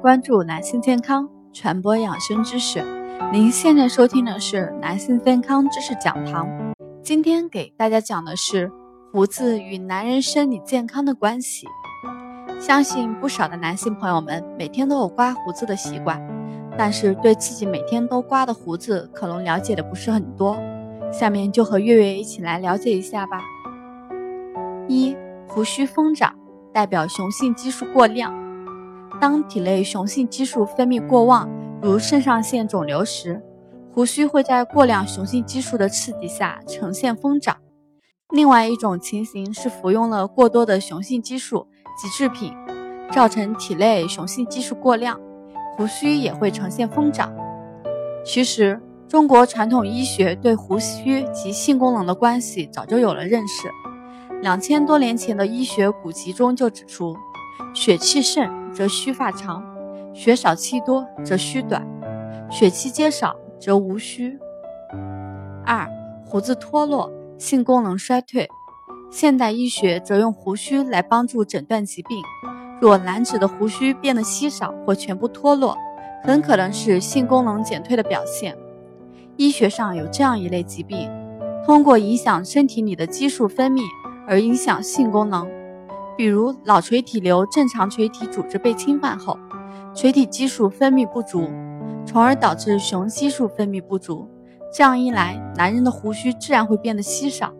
关注男性健康，传播养生知识。您现在收听的是男性健康知识讲堂。今天给大家讲的是胡子与男人生理健康的关系。相信不少的男性朋友们每天都有刮胡子的习惯，但是对自己每天都刮的胡子可能了解的不是很多。下面就和月月一起来了解一下吧。一、胡须疯长，代表雄性激素过量。当体内雄性激素分泌过旺，如肾上腺肿瘤时，胡须会在过量雄性激素的刺激下呈现疯长。另外一种情形是服用了过多的雄性激素及制品，造成体内雄性激素过量，胡须也会呈现疯长。其实，中国传统医学对胡须及性功能的关系早就有了认识。两千多年前的医学古籍中就指出，血气盛。则须发长，血少气多则须短，血气皆少则无须。二、胡子脱落，性功能衰退。现代医学则用胡须来帮助诊断疾病。若男子的胡须变得稀少或全部脱落，很可能是性功能减退的表现。医学上有这样一类疾病，通过影响身体里的激素分泌而影响性功能。比如脑垂体瘤正常垂体组织被侵犯后，垂体激素分泌不足，从而导致雄激素分泌不足。这样一来，男人的胡须自然会变得稀少，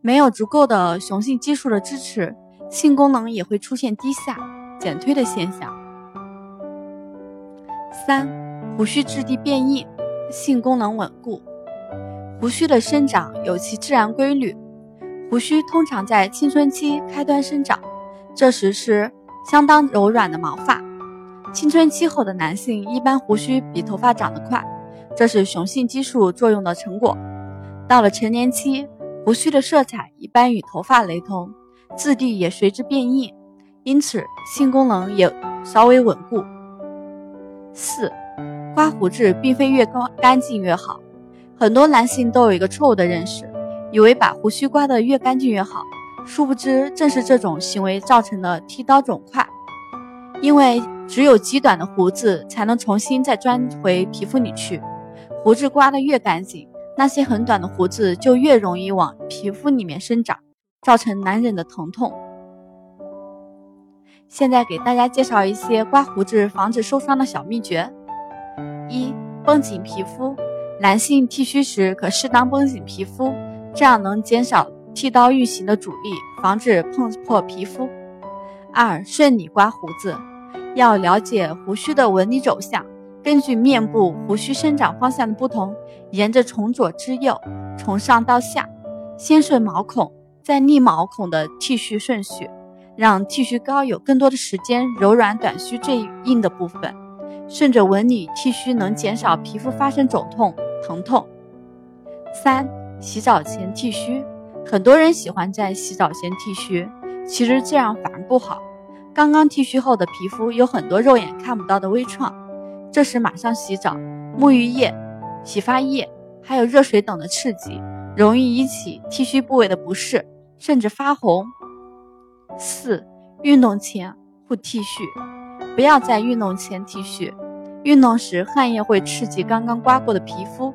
没有足够的雄性激素的支持，性功能也会出现低下、减退的现象。三、胡须质地变硬，性功能稳固。胡须的生长有其自然规律。胡须通常在青春期开端生长，这时是相当柔软的毛发。青春期后的男性一般胡须比头发长得快，这是雄性激素作用的成果。到了成年期，胡须的色彩一般与头发雷同，质地也随之变硬，因此性功能也稍微稳固。四，刮胡子并非越干干净越好，很多男性都有一个错误的认识。以为把胡须刮得越干净越好，殊不知正是这种行为造成的剃刀肿块。因为只有极短的胡子才能重新再钻回皮肤里去，胡子刮得越干净，那些很短的胡子就越容易往皮肤里面生长，造成难忍的疼痛。现在给大家介绍一些刮胡子防止受伤的小秘诀：一、绷紧皮肤，男性剃须时可适当绷紧皮肤。这样能减少剃刀运行的阻力，防止碰破皮肤。二、顺理刮胡子，要了解胡须的纹理走向，根据面部胡须生长方向的不同，沿着从左至右，从上到下，先顺毛孔，再逆毛孔的剃须顺序，让剃须膏有更多的时间柔软短须最硬的部分，顺着纹理剃须能减少皮肤发生肿痛疼痛。三。洗澡前剃须，很多人喜欢在洗澡前剃须，其实这样反而不好。刚刚剃须后的皮肤有很多肉眼看不到的微创，这时马上洗澡，沐浴液、洗发液还有热水等的刺激，容易引起剃须部位的不适，甚至发红。四、运动前不剃须，不要在运动前剃须，运动时汗液会刺激刚刚刮过的皮肤，